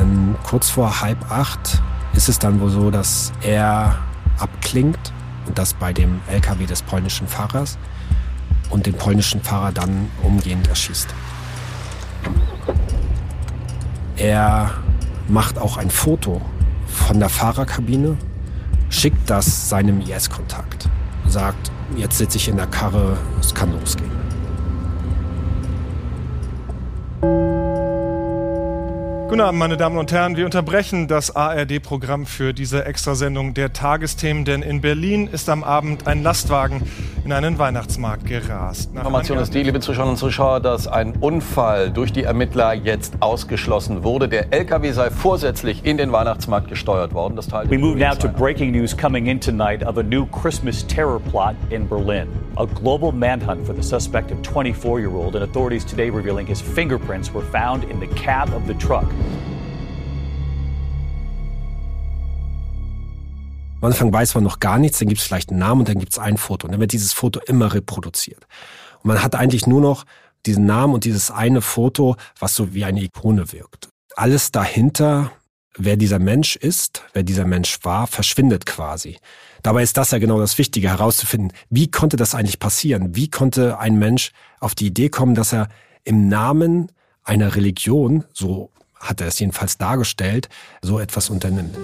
Denn kurz vor halb acht ist es dann wohl so, dass er abklingt und das bei dem LKW des polnischen Fahrers und den polnischen Fahrer dann umgehend erschießt. Er macht auch ein Foto von der Fahrerkabine, schickt das seinem IS-Kontakt, sagt, jetzt sitze ich in der Karre, es kann losgehen. Guten Abend, meine Damen und Herren. Wir unterbrechen das ARD-Programm für diese Extrasendung der Tagesthemen, denn in Berlin ist am Abend ein Lastwagen in einen Weihnachtsmarkt gerast. Nach Information ist die, liebe Zuschauerinnen und Zuschauer, dass ein Unfall durch die Ermittler jetzt ausgeschlossen wurde. Der LKW sei vorsätzlich in den Weihnachtsmarkt gesteuert worden. Das We move now to breaking news coming in tonight of a new Christmas terror plot in Berlin. A global manhunt for the suspect of 24-year-old, and authorities today revealing his fingerprints were found in the cab of the truck. Am Anfang weiß man noch gar nichts, dann gibt es vielleicht einen Namen und dann gibt es ein Foto. Und dann wird dieses Foto immer reproduziert. Und man hat eigentlich nur noch diesen Namen und dieses eine Foto, was so wie eine Ikone wirkt. Alles dahinter, wer dieser Mensch ist, wer dieser Mensch war, verschwindet quasi. Dabei ist das ja genau das Wichtige, herauszufinden, wie konnte das eigentlich passieren? Wie konnte ein Mensch auf die Idee kommen, dass er im Namen einer Religion, so hat er es jedenfalls dargestellt, so etwas unternimmt?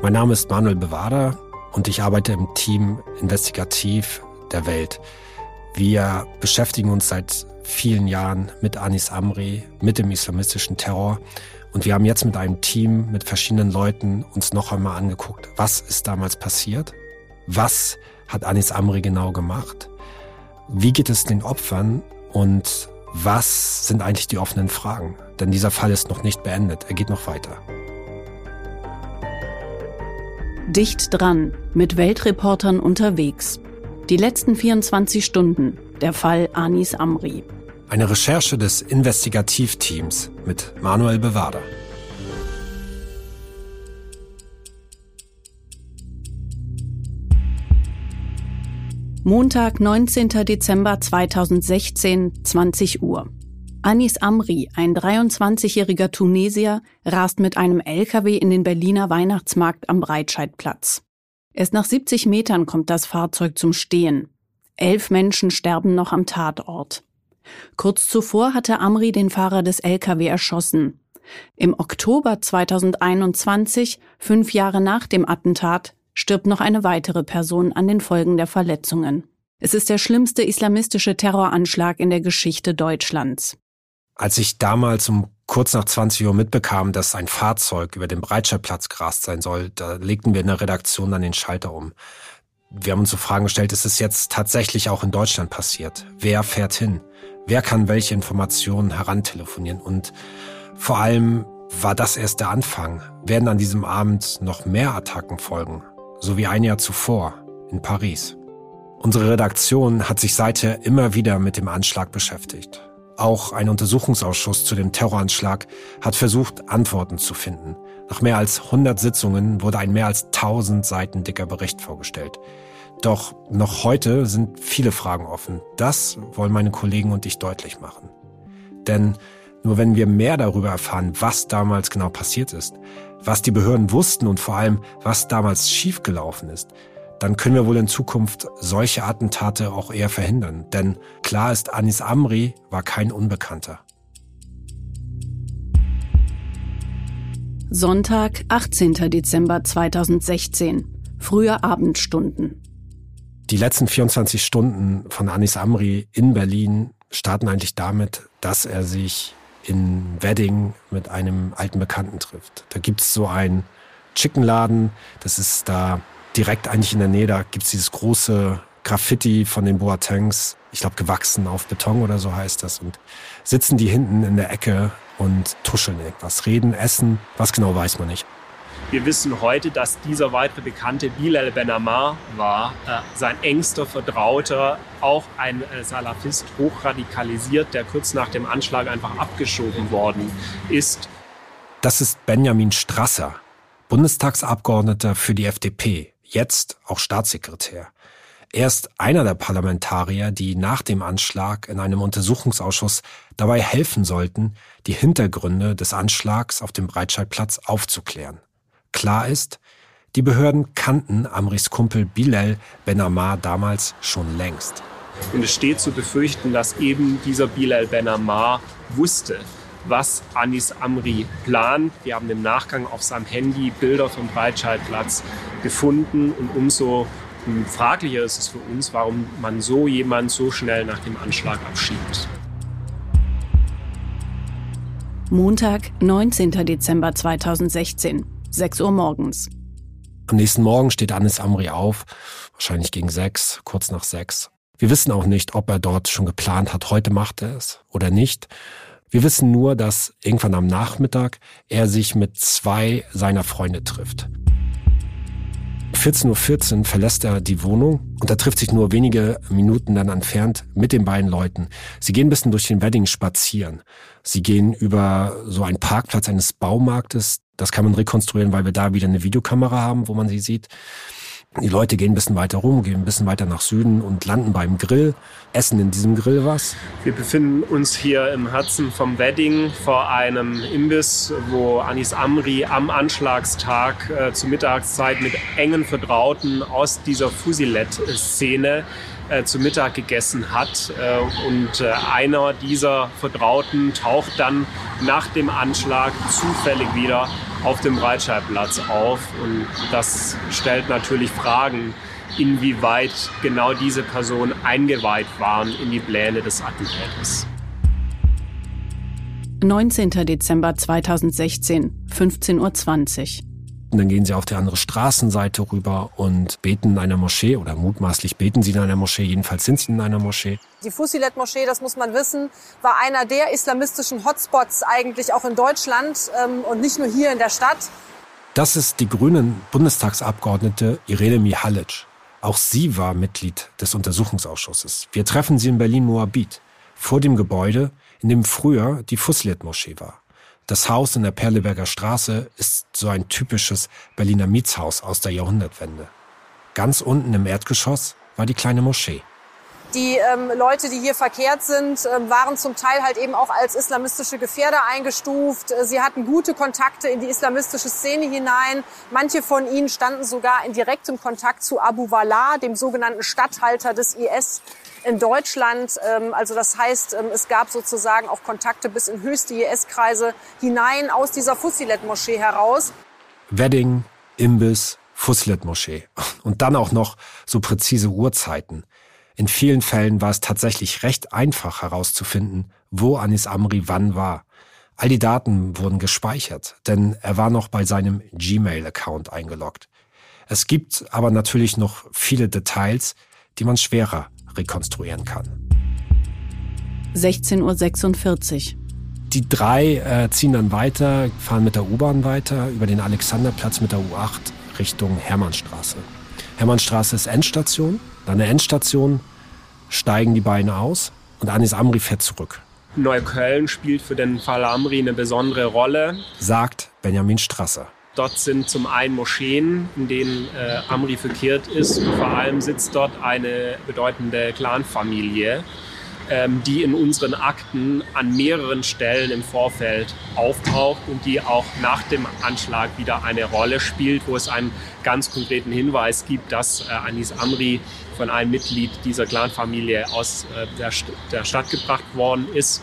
Mein Name ist Manuel Bewader und ich arbeite im Team Investigativ der Welt. Wir beschäftigen uns seit vielen Jahren mit Anis Amri, mit dem islamistischen Terror. Und wir haben jetzt mit einem Team, mit verschiedenen Leuten uns noch einmal angeguckt, was ist damals passiert? Was hat Anis Amri genau gemacht? Wie geht es den Opfern? Und was sind eigentlich die offenen Fragen? Denn dieser Fall ist noch nicht beendet, er geht noch weiter. Dicht dran, mit Weltreportern unterwegs. Die letzten 24 Stunden, der Fall Anis Amri. Eine Recherche des Investigativteams mit Manuel Bewader. Montag, 19. Dezember 2016, 20 Uhr. Anis Amri, ein 23-jähriger Tunesier, rast mit einem LKW in den Berliner Weihnachtsmarkt am Breitscheidplatz. Erst nach 70 Metern kommt das Fahrzeug zum Stehen. Elf Menschen sterben noch am Tatort. Kurz zuvor hatte Amri den Fahrer des LKW erschossen. Im Oktober 2021, fünf Jahre nach dem Attentat, stirbt noch eine weitere Person an den Folgen der Verletzungen. Es ist der schlimmste islamistische Terroranschlag in der Geschichte Deutschlands. Als ich damals um kurz nach 20 Uhr mitbekam, dass ein Fahrzeug über den Breitscheidplatz gerast sein soll, da legten wir in der Redaktion dann den Schalter um. Wir haben uns so Fragen gestellt, ist es jetzt tatsächlich auch in Deutschland passiert? Wer fährt hin? Wer kann welche Informationen herantelefonieren? Und vor allem war das erst der Anfang. Werden an diesem Abend noch mehr Attacken folgen? So wie ein Jahr zuvor in Paris. Unsere Redaktion hat sich seither immer wieder mit dem Anschlag beschäftigt. Auch ein Untersuchungsausschuss zu dem Terroranschlag hat versucht, Antworten zu finden. Nach mehr als 100 Sitzungen wurde ein mehr als 1000 Seiten dicker Bericht vorgestellt. Doch noch heute sind viele Fragen offen. Das wollen meine Kollegen und ich deutlich machen. Denn nur wenn wir mehr darüber erfahren, was damals genau passiert ist, was die Behörden wussten und vor allem, was damals schiefgelaufen ist, dann können wir wohl in Zukunft solche Attentate auch eher verhindern. Denn klar ist, Anis Amri war kein Unbekannter. Sonntag, 18. Dezember 2016. Frühe Abendstunden. Die letzten 24 Stunden von Anis Amri in Berlin starten eigentlich damit, dass er sich in Wedding mit einem alten Bekannten trifft. Da gibt's so einen Chickenladen, das ist da direkt eigentlich in der Nähe, da gibt's dieses große Graffiti von den Boatengs, ich glaube gewachsen auf Beton oder so heißt das. Und sitzen die hinten in der Ecke und tuscheln irgendwas, reden, essen, was genau weiß man nicht. Wir wissen heute, dass dieser weitere Bekannte Bilal Ben Ammar war, äh, sein engster Vertrauter, auch ein äh, Salafist, hochradikalisiert, der kurz nach dem Anschlag einfach abgeschoben worden ist. Das ist Benjamin Strasser, Bundestagsabgeordneter für die FDP, jetzt auch Staatssekretär. Er ist einer der Parlamentarier, die nach dem Anschlag in einem Untersuchungsausschuss dabei helfen sollten, die Hintergründe des Anschlags auf dem Breitscheidplatz aufzuklären. Klar ist, die Behörden kannten Amris Kumpel Bilal Ben Ammar damals schon längst. Und es steht zu befürchten, dass eben dieser Bilal Ben Ammar wusste, was Anis Amri plant. Wir haben im Nachgang auf seinem Handy Bilder vom Breitscheidplatz gefunden und umso fraglicher ist es für uns, warum man so jemand so schnell nach dem Anschlag abschiebt. Montag, 19. Dezember 2016, 6 Uhr morgens. Am nächsten Morgen steht Anis Amri auf, wahrscheinlich gegen sechs, kurz nach sechs. Wir wissen auch nicht, ob er dort schon geplant hat, heute macht er es oder nicht. Wir wissen nur, dass irgendwann am Nachmittag er sich mit zwei seiner Freunde trifft. 14.14 Uhr .14 verlässt er die Wohnung und er trifft sich nur wenige Minuten dann entfernt mit den beiden Leuten. Sie gehen ein bisschen durch den Wedding spazieren. Sie gehen über so einen Parkplatz eines Baumarktes. Das kann man rekonstruieren, weil wir da wieder eine Videokamera haben, wo man sie sieht. Die Leute gehen ein bisschen weiter rum, gehen ein bisschen weiter nach Süden und landen beim Grill, essen in diesem Grill was. Wir befinden uns hier im Herzen vom Wedding vor einem Imbiss, wo Anis Amri am Anschlagstag äh, zur Mittagszeit mit engen Vertrauten aus dieser Fusilet-Szene äh, zu Mittag gegessen hat. Äh, und äh, einer dieser Vertrauten taucht dann nach dem Anschlag zufällig wieder auf dem Breitscheidplatz auf. Und das stellt natürlich Fragen, inwieweit genau diese Personen eingeweiht waren in die Pläne des Attentäters. 19. Dezember 2016, 15.20 Uhr. Und dann gehen sie auf die andere Straßenseite rüber und beten in einer Moschee oder mutmaßlich beten sie in einer Moschee, jedenfalls sind sie in einer Moschee. Die Fusilet-Moschee, das muss man wissen, war einer der islamistischen Hotspots eigentlich auch in Deutschland ähm, und nicht nur hier in der Stadt. Das ist die grünen Bundestagsabgeordnete Irene Mihalic. Auch sie war Mitglied des Untersuchungsausschusses. Wir treffen sie in Berlin-Moabit, vor dem Gebäude, in dem früher die Fusilet-Moschee war. Das Haus in der Perleberger Straße ist so ein typisches Berliner Mietshaus aus der Jahrhundertwende. Ganz unten im Erdgeschoss war die kleine Moschee. Die ähm, Leute, die hier verkehrt sind, ähm, waren zum Teil halt eben auch als islamistische Gefährder eingestuft. Sie hatten gute Kontakte in die islamistische Szene hinein. Manche von ihnen standen sogar in direktem Kontakt zu Abu Wallah, dem sogenannten Statthalter des IS in Deutschland. Ähm, also das heißt, ähm, es gab sozusagen auch Kontakte bis in höchste IS-Kreise hinein aus dieser Fusilet-Moschee heraus. Wedding, Imbiss, Fusilet-Moschee. Und dann auch noch so präzise Uhrzeiten. In vielen Fällen war es tatsächlich recht einfach herauszufinden, wo Anis Amri wann war. All die Daten wurden gespeichert, denn er war noch bei seinem Gmail-Account eingeloggt. Es gibt aber natürlich noch viele Details, die man schwerer rekonstruieren kann. 16.46 Uhr. Die drei äh, ziehen dann weiter, fahren mit der U-Bahn weiter über den Alexanderplatz mit der U8 Richtung Hermannstraße. Hermannstraße ist Endstation. Dann der Endstation steigen die beiden aus und Anis Amri fährt zurück. Neukölln spielt für den Fall Amri eine besondere Rolle, sagt Benjamin Strasser. Dort sind zum einen Moscheen, in denen äh, Amri verkehrt ist und vor allem sitzt dort eine bedeutende Clanfamilie, ähm, die in unseren Akten an mehreren Stellen im Vorfeld auftaucht und die auch nach dem Anschlag wieder eine Rolle spielt, wo es einen ganz konkreten Hinweis gibt, dass äh, Anis Amri von einem Mitglied dieser Clanfamilie aus äh, der, St der Stadt gebracht worden ist.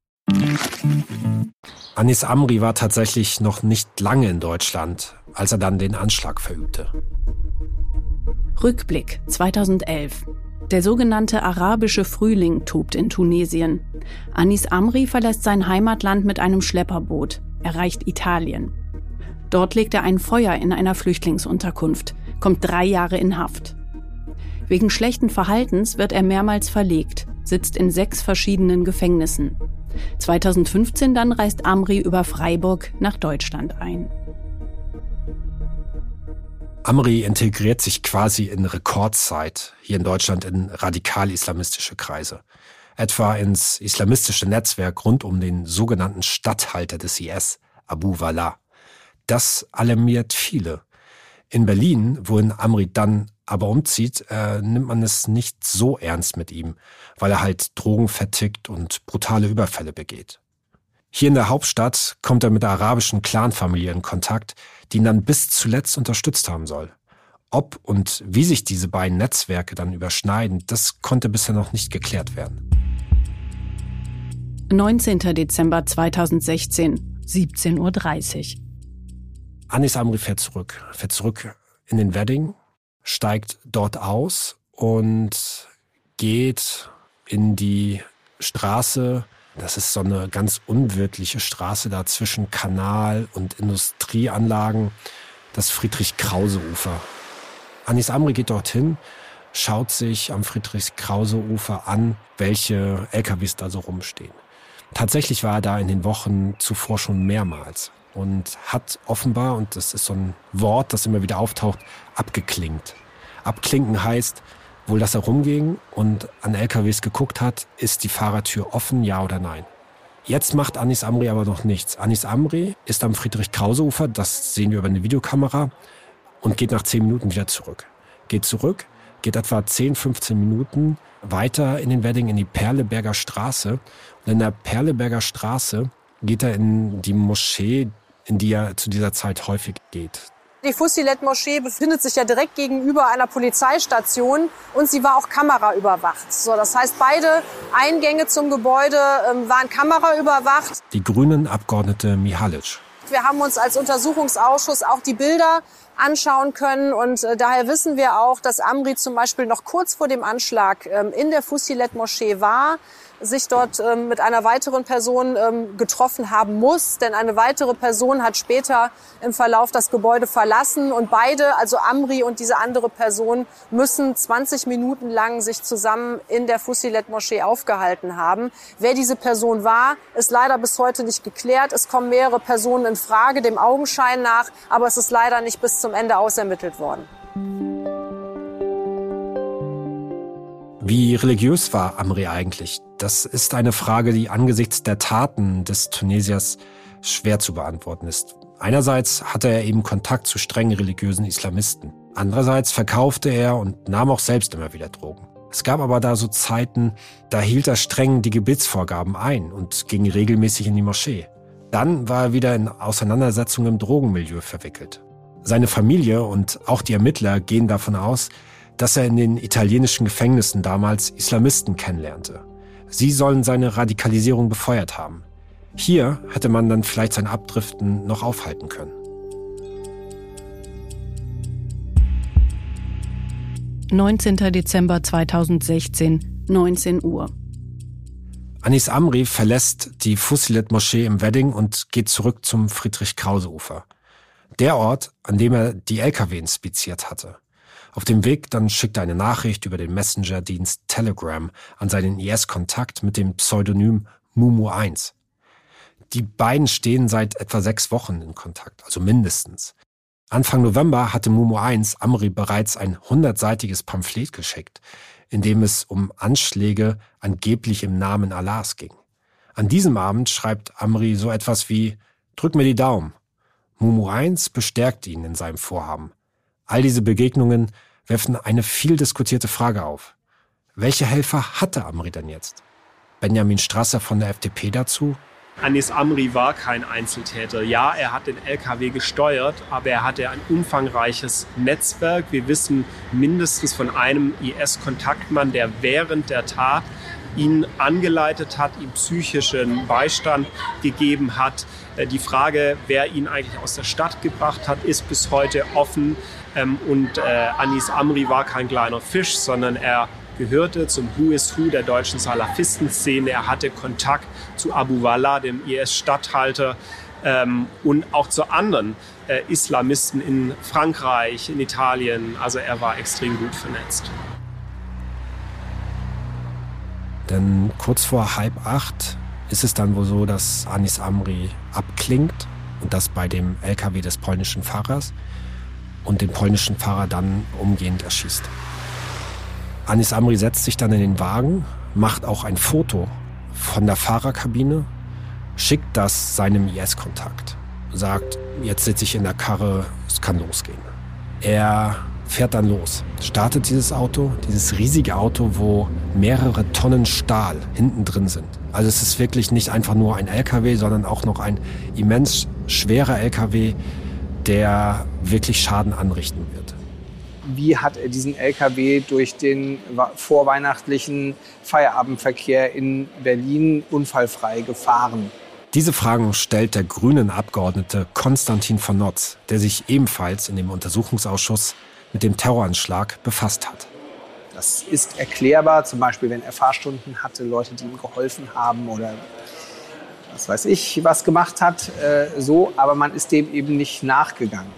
Anis Amri war tatsächlich noch nicht lange in Deutschland, als er dann den Anschlag verübte. Rückblick 2011. Der sogenannte arabische Frühling tobt in Tunesien. Anis Amri verlässt sein Heimatland mit einem Schlepperboot, erreicht Italien. Dort legt er ein Feuer in einer Flüchtlingsunterkunft, kommt drei Jahre in Haft. Wegen schlechten Verhaltens wird er mehrmals verlegt, sitzt in sechs verschiedenen Gefängnissen. 2015 dann reist Amri über Freiburg nach Deutschland ein. Amri integriert sich quasi in Rekordzeit hier in Deutschland in radikal-islamistische Kreise. Etwa ins islamistische Netzwerk rund um den sogenannten Statthalter des IS, Abu Wallah. Das alarmiert viele. In Berlin, wohin Amri dann aber umzieht, äh, nimmt man es nicht so ernst mit ihm, weil er halt Drogen vertickt und brutale Überfälle begeht. Hier in der Hauptstadt kommt er mit der arabischen Clanfamilie in Kontakt, die ihn dann bis zuletzt unterstützt haben soll. Ob und wie sich diese beiden Netzwerke dann überschneiden, das konnte bisher noch nicht geklärt werden. 19. Dezember 2016, 17.30 Uhr. Anis Amri fährt zurück, fährt zurück in den Wedding, steigt dort aus und geht in die Straße. Das ist so eine ganz unwirtliche Straße da zwischen Kanal und Industrieanlagen, das Friedrich-Krause-Ufer. Anis Amri geht dorthin, schaut sich am Friedrich-Krause-Ufer an, welche LKWs da so rumstehen. Tatsächlich war er da in den Wochen zuvor schon mehrmals und hat offenbar, und das ist so ein Wort, das immer wieder auftaucht, abgeklingt. Abklinken heißt, wohl, dass er rumging und an LKWs geguckt hat, ist die Fahrertür offen, ja oder nein. Jetzt macht Anis Amri aber noch nichts. Anis Amri ist am Friedrich-Krause-Ufer, das sehen wir über eine Videokamera, und geht nach zehn Minuten wieder zurück. Geht zurück, geht etwa 10, 15 Minuten weiter in den Wedding in die Perleberger Straße. Und in der Perleberger Straße geht er in die Moschee, in die er zu dieser Zeit häufig geht. Die Fusilet-Moschee befindet sich ja direkt gegenüber einer Polizeistation und sie war auch kameraüberwacht. So, das heißt, beide Eingänge zum Gebäude ähm, waren kameraüberwacht. Die grünen Abgeordnete Mihalic. Wir haben uns als Untersuchungsausschuss auch die Bilder anschauen können und äh, daher wissen wir auch, dass Amri zum Beispiel noch kurz vor dem Anschlag ähm, in der Fusilet-Moschee war sich dort ähm, mit einer weiteren Person ähm, getroffen haben muss. Denn eine weitere Person hat später im Verlauf das Gebäude verlassen und beide, also Amri und diese andere Person, müssen 20 Minuten lang sich zusammen in der Fusilet-Moschee aufgehalten haben. Wer diese Person war, ist leider bis heute nicht geklärt. Es kommen mehrere Personen in Frage, dem Augenschein nach, aber es ist leider nicht bis zum Ende ausermittelt worden. Wie religiös war Amri eigentlich? Das ist eine Frage, die angesichts der Taten des Tunesiers schwer zu beantworten ist. Einerseits hatte er eben Kontakt zu strengen religiösen Islamisten. Andererseits verkaufte er und nahm auch selbst immer wieder Drogen. Es gab aber da so Zeiten, da hielt er streng die Gebetsvorgaben ein und ging regelmäßig in die Moschee. Dann war er wieder in Auseinandersetzungen im Drogenmilieu verwickelt. Seine Familie und auch die Ermittler gehen davon aus, dass er in den italienischen Gefängnissen damals Islamisten kennenlernte. Sie sollen seine Radikalisierung befeuert haben. Hier hätte man dann vielleicht sein Abdriften noch aufhalten können. »19. Dezember 2016, 19 Uhr. Anis Amri verlässt die Fusilet-Moschee im Wedding und geht zurück zum Friedrich-Krause-Ufer. Der Ort, an dem er die LKW inspiziert hatte. Auf dem Weg dann schickt er eine Nachricht über den Messenger-Dienst Telegram an seinen IS-Kontakt mit dem Pseudonym Mumu1. Die beiden stehen seit etwa sechs Wochen in Kontakt, also mindestens. Anfang November hatte Mumu1 Amri bereits ein hundertseitiges Pamphlet geschickt, in dem es um Anschläge angeblich im Namen Allahs ging. An diesem Abend schreibt Amri so etwas wie Drück mir die Daumen. Mumu 1 bestärkt ihn in seinem Vorhaben. All diese Begegnungen werfen eine viel diskutierte Frage auf. Welche Helfer hatte Amri denn jetzt? Benjamin Strasser von der FDP dazu? Anis Amri war kein Einzeltäter. Ja, er hat den LKW gesteuert, aber er hatte ein umfangreiches Netzwerk. Wir wissen mindestens von einem IS-Kontaktmann, der während der Tat ihn angeleitet hat, ihm psychischen Beistand gegeben hat. Äh, die Frage, wer ihn eigentlich aus der Stadt gebracht hat, ist bis heute offen. Ähm, und äh, Anis Amri war kein kleiner Fisch, sondern er gehörte zum Who is Who der deutschen Salafistenszene. Er hatte Kontakt zu Abu Wallah, dem IS-Statthalter, ähm, und auch zu anderen äh, Islamisten in Frankreich, in Italien. Also er war extrem gut vernetzt. Denn kurz vor halb acht ist es dann wohl so, dass Anis Amri abklingt und das bei dem LKW des polnischen Fahrers und den polnischen Fahrer dann umgehend erschießt. Anis Amri setzt sich dann in den Wagen, macht auch ein Foto von der Fahrerkabine, schickt das seinem IS-Kontakt, sagt, jetzt sitze ich in der Karre, es kann losgehen. Er fährt dann los, startet dieses Auto, dieses riesige Auto, wo mehrere Tonnen Stahl hinten drin sind. Also es ist wirklich nicht einfach nur ein LKW, sondern auch noch ein immens schwerer LKW, der wirklich Schaden anrichten wird wie hat er diesen LKW durch den vorweihnachtlichen Feierabendverkehr in Berlin unfallfrei gefahren? Diese Fragen stellt der grünen Abgeordnete Konstantin von Notz, der sich ebenfalls in dem Untersuchungsausschuss mit dem Terroranschlag befasst hat. Das ist erklärbar, zum Beispiel wenn er Fahrstunden hatte, Leute, die ihm geholfen haben oder was weiß ich, was gemacht hat, äh, so, aber man ist dem eben nicht nachgegangen.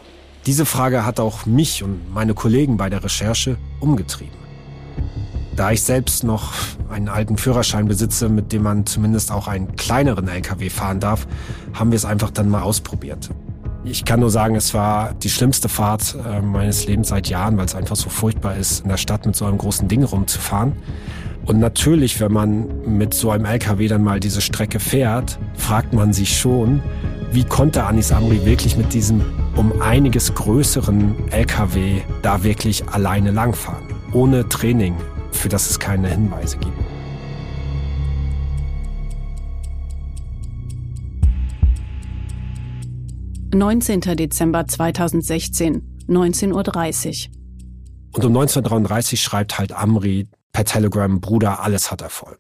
Diese Frage hat auch mich und meine Kollegen bei der Recherche umgetrieben. Da ich selbst noch einen alten Führerschein besitze, mit dem man zumindest auch einen kleineren LKW fahren darf, haben wir es einfach dann mal ausprobiert. Ich kann nur sagen, es war die schlimmste Fahrt äh, meines Lebens seit Jahren, weil es einfach so furchtbar ist, in der Stadt mit so einem großen Ding rumzufahren. Und natürlich, wenn man mit so einem LKW dann mal diese Strecke fährt, fragt man sich schon, wie konnte Anis Amri wirklich mit diesem um einiges größeren LKW da wirklich alleine langfahren, ohne Training, für das es keine Hinweise gibt. »19. Dezember 2016, 19.30 Uhr. Und um 1933 schreibt halt Amri per Telegram, Bruder, alles hat Erfolg.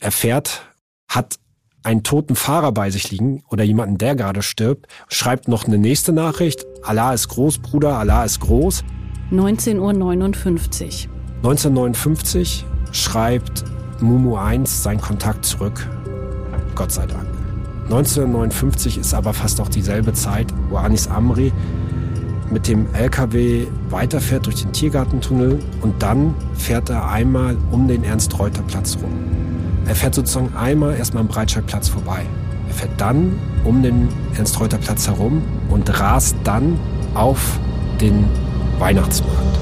Er fährt, hat einen toten Fahrer bei sich liegen oder jemanden, der gerade stirbt, schreibt noch eine nächste Nachricht. Allah ist groß, Bruder, Allah ist groß. 19.59 Uhr. 1959 schreibt Mumu 1 seinen Kontakt zurück. Gott sei Dank. 1959 ist aber fast auch dieselbe Zeit, wo Anis Amri mit dem LKW weiterfährt durch den Tiergartentunnel und dann fährt er einmal um den Ernst-Reuter-Platz rum. Er fährt sozusagen einmal erstmal am Breitscheidplatz vorbei. Er fährt dann um den Ernst-Reuter-Platz herum und rast dann auf den Weihnachtsmarkt.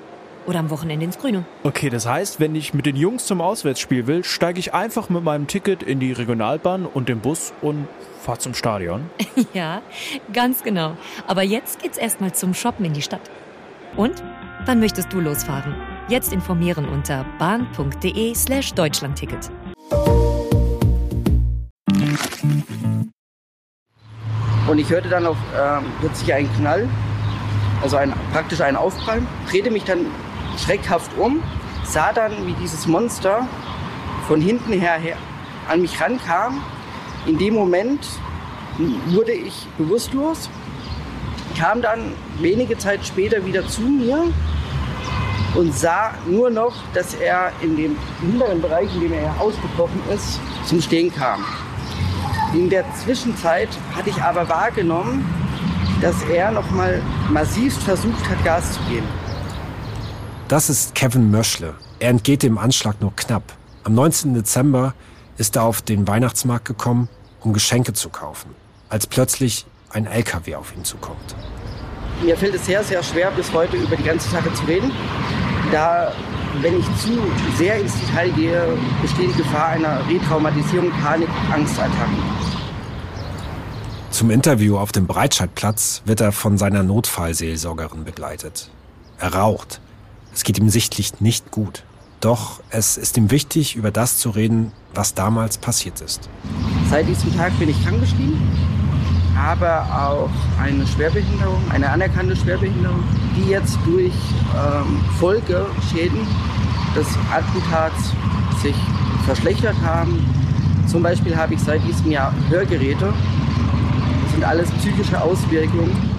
oder am Wochenende ins Grüne. Okay, das heißt, wenn ich mit den Jungs zum Auswärtsspiel will, steige ich einfach mit meinem Ticket in die Regionalbahn und den Bus und fahre zum Stadion. ja, ganz genau. Aber jetzt geht's erstmal zum Shoppen in die Stadt. Und wann möchtest du losfahren? Jetzt informieren unter bahn.de/slash Deutschlandticket. Und ich hörte dann auf, äh, plötzlich einen Knall, also ein, praktisch einen Aufprall, drehte mich dann schreckhaft um, sah dann, wie dieses Monster von hinten her, her an mich rankam. In dem Moment wurde ich bewusstlos, kam dann wenige Zeit später wieder zu mir und sah nur noch, dass er in dem hinteren Bereich, in dem er ausgebrochen ist, zum Stehen kam. In der Zwischenzeit hatte ich aber wahrgenommen, dass er nochmal massivst versucht hat, Gas zu geben. Das ist Kevin Möschle. Er entgeht dem Anschlag nur knapp. Am 19. Dezember ist er auf den Weihnachtsmarkt gekommen, um Geschenke zu kaufen, als plötzlich ein LKW auf ihn zukommt. Mir fällt es sehr, sehr schwer, bis heute über die ganze Sache zu reden, da, wenn ich zu sehr ins Detail gehe, besteht die Gefahr einer Retraumatisierung, Panik, Angstattacken. Zum Interview auf dem Breitscheidplatz wird er von seiner Notfallseelsorgerin begleitet. Er raucht. Es geht ihm sichtlich nicht gut. Doch es ist ihm wichtig, über das zu reden, was damals passiert ist. Seit diesem Tag bin ich krankgeschrieben, habe auch eine Schwerbehinderung, eine anerkannte Schwerbehinderung, die jetzt durch ähm, Folgeschäden des Attentats sich verschlechtert haben. Zum Beispiel habe ich seit diesem Jahr Hörgeräte. Das sind alles psychische Auswirkungen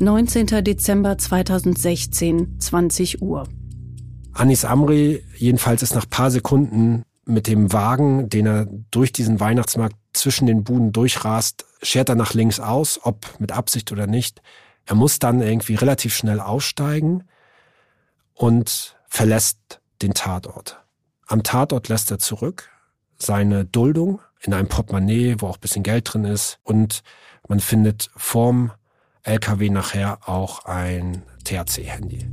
19. Dezember 2016, 20 Uhr. Anis Amri jedenfalls ist nach paar Sekunden mit dem Wagen, den er durch diesen Weihnachtsmarkt zwischen den Buden durchrast, schert er nach links aus, ob mit Absicht oder nicht. Er muss dann irgendwie relativ schnell aussteigen und verlässt den Tatort. Am Tatort lässt er zurück seine Duldung in einem Portemonnaie, wo auch bisschen Geld drin ist und man findet vorm LKW nachher auch ein THC-Handy.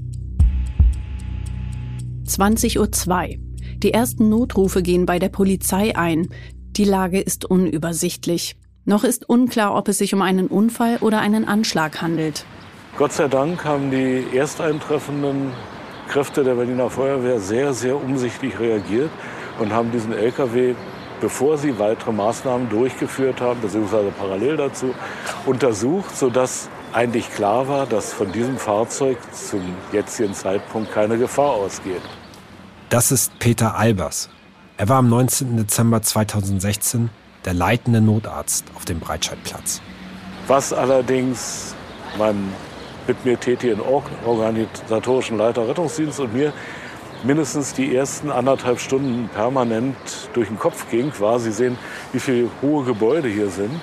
20.02 Uhr. Die ersten Notrufe gehen bei der Polizei ein. Die Lage ist unübersichtlich. Noch ist unklar, ob es sich um einen Unfall oder einen Anschlag handelt. Gott sei Dank haben die ersteintreffenden Kräfte der Berliner Feuerwehr sehr, sehr umsichtig reagiert und haben diesen LKW, bevor sie weitere Maßnahmen durchgeführt haben, beziehungsweise parallel dazu, untersucht, sodass eigentlich klar war, dass von diesem Fahrzeug zum jetzigen Zeitpunkt keine Gefahr ausgeht. Das ist Peter Albers. Er war am 19. Dezember 2016 der leitende Notarzt auf dem Breitscheidplatz. Was allerdings meinem mit mir tätigen organisatorischen Leiter Rettungsdienst und mir mindestens die ersten anderthalb Stunden permanent durch den Kopf ging, war, Sie sehen, wie viele hohe Gebäude hier sind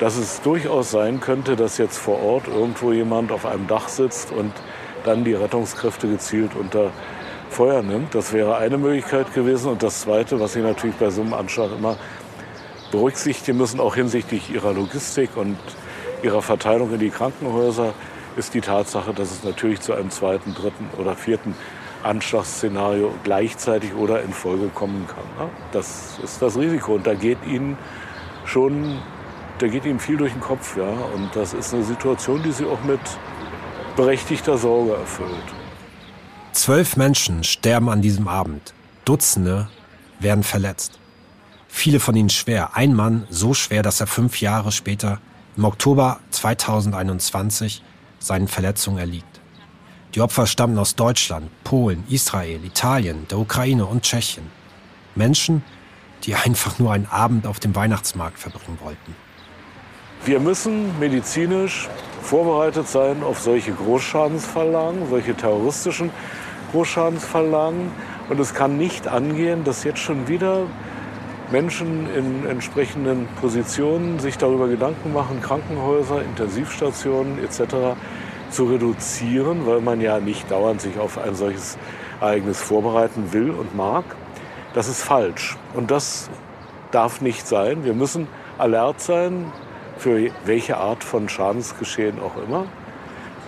dass es durchaus sein könnte, dass jetzt vor Ort irgendwo jemand auf einem Dach sitzt und dann die Rettungskräfte gezielt unter Feuer nimmt. Das wäre eine Möglichkeit gewesen. Und das Zweite, was Sie natürlich bei so einem Anschlag immer berücksichtigen müssen, auch hinsichtlich Ihrer Logistik und Ihrer Verteilung in die Krankenhäuser, ist die Tatsache, dass es natürlich zu einem zweiten, dritten oder vierten Anschlagsszenario gleichzeitig oder in Folge kommen kann. Das ist das Risiko. Und da geht Ihnen schon da geht ihm viel durch den Kopf. Ja? Und das ist eine Situation, die sie auch mit berechtigter Sorge erfüllt. Zwölf Menschen sterben an diesem Abend. Dutzende werden verletzt. Viele von ihnen schwer. Ein Mann so schwer, dass er fünf Jahre später, im Oktober 2021, seinen Verletzungen erliegt. Die Opfer stammen aus Deutschland, Polen, Israel, Italien, der Ukraine und Tschechien. Menschen, die einfach nur einen Abend auf dem Weihnachtsmarkt verbringen wollten. Wir müssen medizinisch vorbereitet sein auf solche Großschadensverlagen, solche terroristischen Großschadensverlagen. Und es kann nicht angehen, dass jetzt schon wieder Menschen in entsprechenden Positionen sich darüber Gedanken machen, Krankenhäuser, Intensivstationen etc. zu reduzieren, weil man ja nicht dauernd sich auf ein solches Ereignis vorbereiten will und mag. Das ist falsch. Und das darf nicht sein. Wir müssen alert sein, für welche Art von Schadensgeschehen auch immer.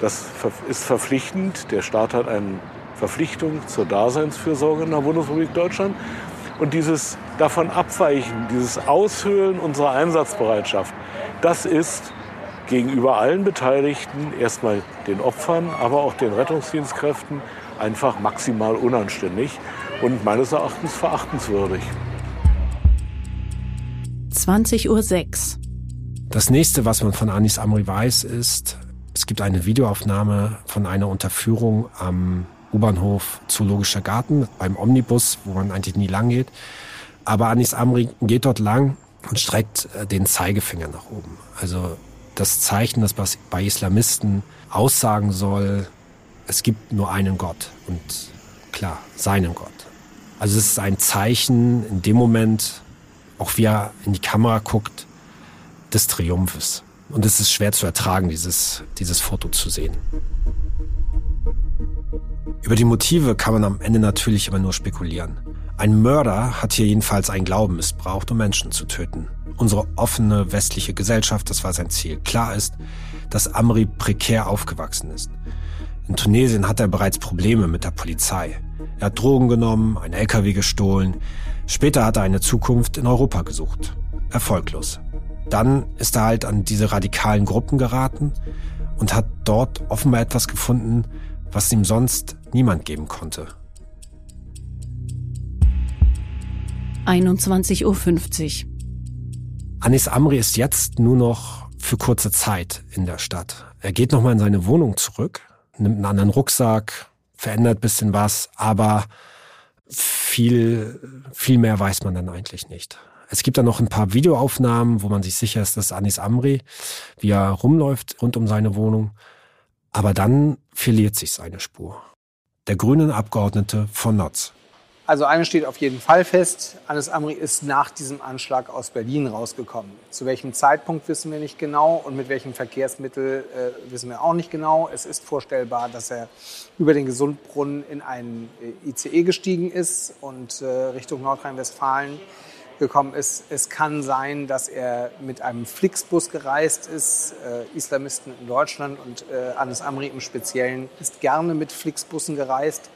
Das ist verpflichtend. Der Staat hat eine Verpflichtung zur Daseinsfürsorge in der Bundesrepublik Deutschland. Und dieses davon abweichen, dieses Aushöhlen unserer Einsatzbereitschaft, das ist gegenüber allen Beteiligten, erstmal den Opfern, aber auch den Rettungsdienstkräften, einfach maximal unanständig und meines Erachtens verachtenswürdig. 20.06 Uhr. Das nächste, was man von Anis Amri weiß, ist, es gibt eine Videoaufnahme von einer Unterführung am U-Bahnhof Zoologischer Garten beim Omnibus, wo man eigentlich nie lang geht. Aber Anis Amri geht dort lang und streckt äh, den Zeigefinger nach oben. Also das Zeichen, das bei Islamisten aussagen soll, es gibt nur einen Gott und klar, seinen Gott. Also es ist ein Zeichen in dem Moment, auch wie er in die Kamera guckt, des Triumphes. Und es ist schwer zu ertragen, dieses, dieses Foto zu sehen. Über die Motive kann man am Ende natürlich immer nur spekulieren. Ein Mörder hat hier jedenfalls einen Glauben missbraucht, um Menschen zu töten. Unsere offene westliche Gesellschaft, das war sein Ziel. Klar ist, dass Amri prekär aufgewachsen ist. In Tunesien hat er bereits Probleme mit der Polizei. Er hat Drogen genommen, einen LKW gestohlen. Später hat er eine Zukunft in Europa gesucht. Erfolglos. Dann ist er halt an diese radikalen Gruppen geraten und hat dort offenbar etwas gefunden, was ihm sonst niemand geben konnte. 21.50 Uhr. Anis Amri ist jetzt nur noch für kurze Zeit in der Stadt. Er geht nochmal in seine Wohnung zurück, nimmt einen anderen Rucksack, verändert bisschen was, aber viel, viel mehr weiß man dann eigentlich nicht. Es gibt dann noch ein paar Videoaufnahmen, wo man sich sicher ist, dass Anis Amri, wie er rumläuft rund um seine Wohnung. Aber dann verliert sich seine Spur. Der grünen Abgeordnete von Notz. Also eines steht auf jeden Fall fest, Anis Amri ist nach diesem Anschlag aus Berlin rausgekommen. Zu welchem Zeitpunkt wissen wir nicht genau und mit welchem Verkehrsmittel äh, wissen wir auch nicht genau. Es ist vorstellbar, dass er über den Gesundbrunnen in einen äh, ICE gestiegen ist und äh, Richtung Nordrhein-Westfalen gekommen ist. Es kann sein, dass er mit einem Flixbus gereist ist. Äh, Islamisten in Deutschland und äh, Anis Amri im Speziellen ist gerne mit Flixbussen gereist.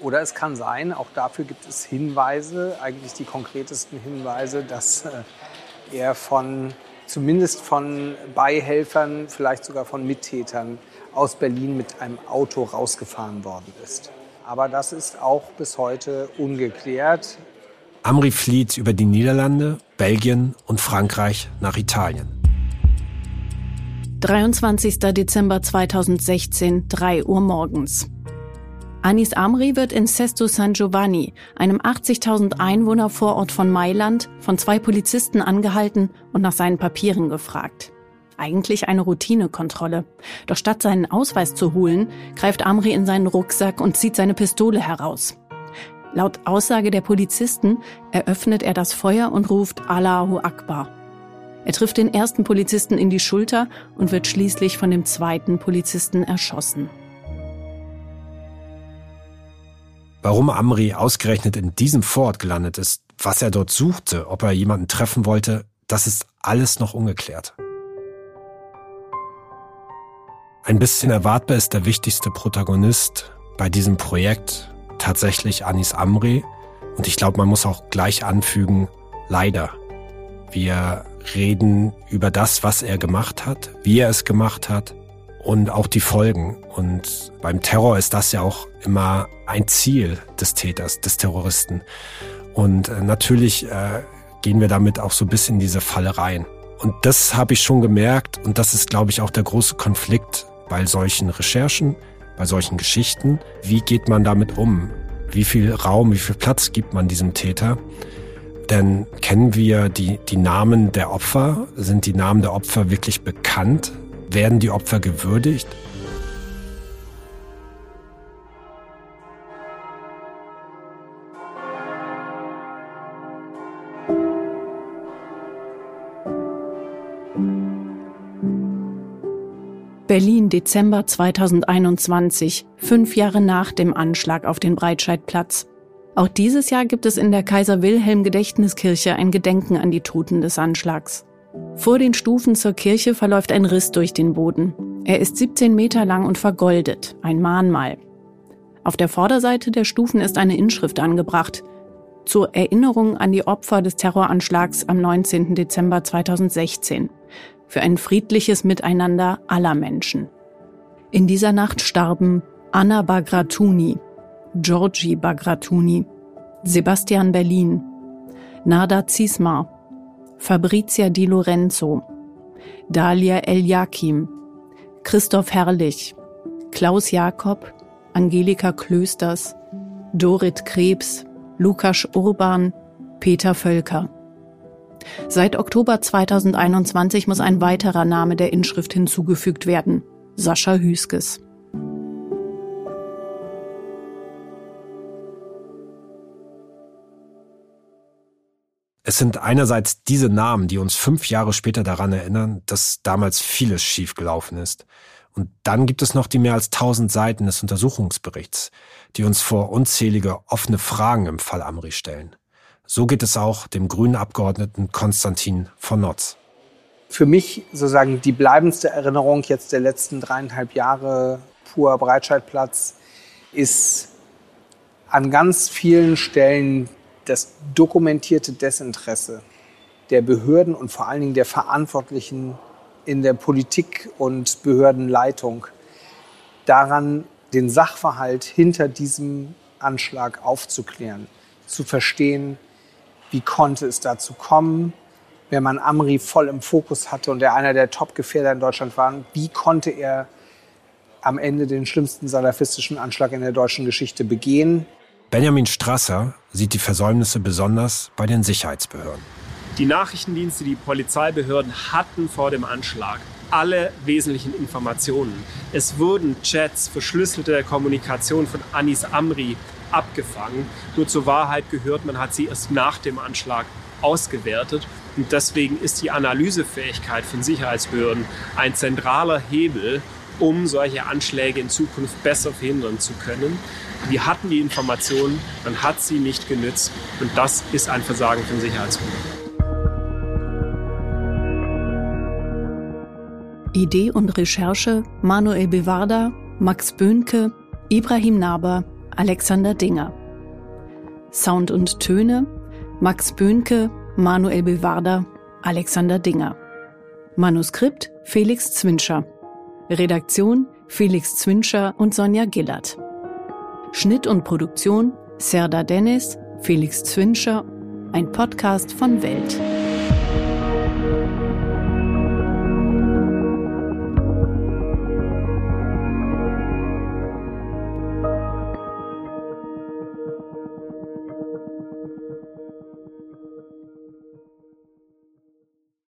Oder es kann sein, auch dafür gibt es Hinweise, eigentlich die konkretesten Hinweise, dass äh, er von, zumindest von Beihelfern, vielleicht sogar von Mittätern aus Berlin mit einem Auto rausgefahren worden ist. Aber das ist auch bis heute ungeklärt. Amri flieht über die Niederlande, Belgien und Frankreich nach Italien. 23. Dezember 2016, 3 Uhr morgens. Anis Amri wird in Sesto San Giovanni, einem 80.000 Einwohner Vorort von Mailand, von zwei Polizisten angehalten und nach seinen Papieren gefragt. Eigentlich eine Routinekontrolle. Doch statt seinen Ausweis zu holen, greift Amri in seinen Rucksack und zieht seine Pistole heraus. Laut Aussage der Polizisten eröffnet er das Feuer und ruft Allahu Akbar. Er trifft den ersten Polizisten in die Schulter und wird schließlich von dem zweiten Polizisten erschossen. Warum Amri ausgerechnet in diesem Fort gelandet ist, was er dort suchte, ob er jemanden treffen wollte, das ist alles noch ungeklärt. Ein bisschen erwartbar ist der wichtigste Protagonist bei diesem Projekt tatsächlich Anis Amri. Und ich glaube, man muss auch gleich anfügen, leider. Wir reden über das, was er gemacht hat, wie er es gemacht hat und auch die Folgen. Und beim Terror ist das ja auch immer ein Ziel des Täters, des Terroristen. Und äh, natürlich äh, gehen wir damit auch so bis in diese Falle rein. Und das habe ich schon gemerkt und das ist, glaube ich, auch der große Konflikt bei solchen Recherchen, bei solchen Geschichten. Wie geht man damit um? Wie viel Raum, wie viel Platz gibt man diesem Täter? Denn kennen wir die, die Namen der Opfer? Sind die Namen der Opfer wirklich bekannt? Werden die Opfer gewürdigt? Berlin, Dezember 2021, fünf Jahre nach dem Anschlag auf den Breitscheidplatz. Auch dieses Jahr gibt es in der Kaiser Wilhelm Gedächtniskirche ein Gedenken an die Toten des Anschlags. Vor den Stufen zur Kirche verläuft ein Riss durch den Boden. Er ist 17 Meter lang und vergoldet, ein Mahnmal. Auf der Vorderseite der Stufen ist eine Inschrift angebracht. Zur Erinnerung an die Opfer des Terroranschlags am 19. Dezember 2016. Für ein friedliches Miteinander aller Menschen. In dieser Nacht starben Anna Bagratuni, Georgi Bagratuni, Sebastian Berlin, Nada Zisma, Fabrizia Di Lorenzo, Dalia Eljakim, Christoph Herrlich, Klaus Jakob, Angelika Klösters, Dorit Krebs, Lukas Urban, Peter Völker. Seit Oktober 2021 muss ein weiterer Name der Inschrift hinzugefügt werden. Sascha Hüskes. Es sind einerseits diese Namen, die uns fünf Jahre später daran erinnern, dass damals vieles schiefgelaufen ist. Und dann gibt es noch die mehr als tausend Seiten des Untersuchungsberichts, die uns vor unzählige offene Fragen im Fall Amri stellen. So geht es auch dem grünen Abgeordneten Konstantin von Notz. Für mich sozusagen die bleibendste Erinnerung jetzt der letzten dreieinhalb Jahre pur Breitscheidplatz ist an ganz vielen Stellen das dokumentierte Desinteresse der Behörden und vor allen Dingen der Verantwortlichen in der Politik und Behördenleitung daran, den Sachverhalt hinter diesem Anschlag aufzuklären, zu verstehen, wie konnte es dazu kommen, wenn man Amri voll im Fokus hatte und der einer der Top-Gefährder in Deutschland war, wie konnte er am Ende den schlimmsten salafistischen Anschlag in der deutschen Geschichte begehen? Benjamin Strasser sieht die Versäumnisse besonders bei den Sicherheitsbehörden. Die Nachrichtendienste, die Polizeibehörden hatten vor dem Anschlag alle wesentlichen Informationen. Es wurden Chats, verschlüsselte Kommunikation von Anis Amri abgefangen. Nur zur Wahrheit gehört, man hat sie erst nach dem Anschlag ausgewertet. Und deswegen ist die Analysefähigkeit von Sicherheitsbehörden ein zentraler Hebel, um solche Anschläge in Zukunft besser verhindern zu können. Wir hatten die Informationen, man hat sie nicht genützt und das ist ein Versagen von Sicherheitsbehörden. Idee und Recherche Manuel Bewarda, Max Böhnke, Ibrahim Naber, Alexander Dinger. Sound und Töne Max Böhnke, Manuel Bewarda, Alexander Dinger. Manuskript Felix Zwinscher. Redaktion Felix Zwinscher und Sonja Gillert. Schnitt und Produktion Serda Dennis, Felix Zwinscher, ein Podcast von Welt.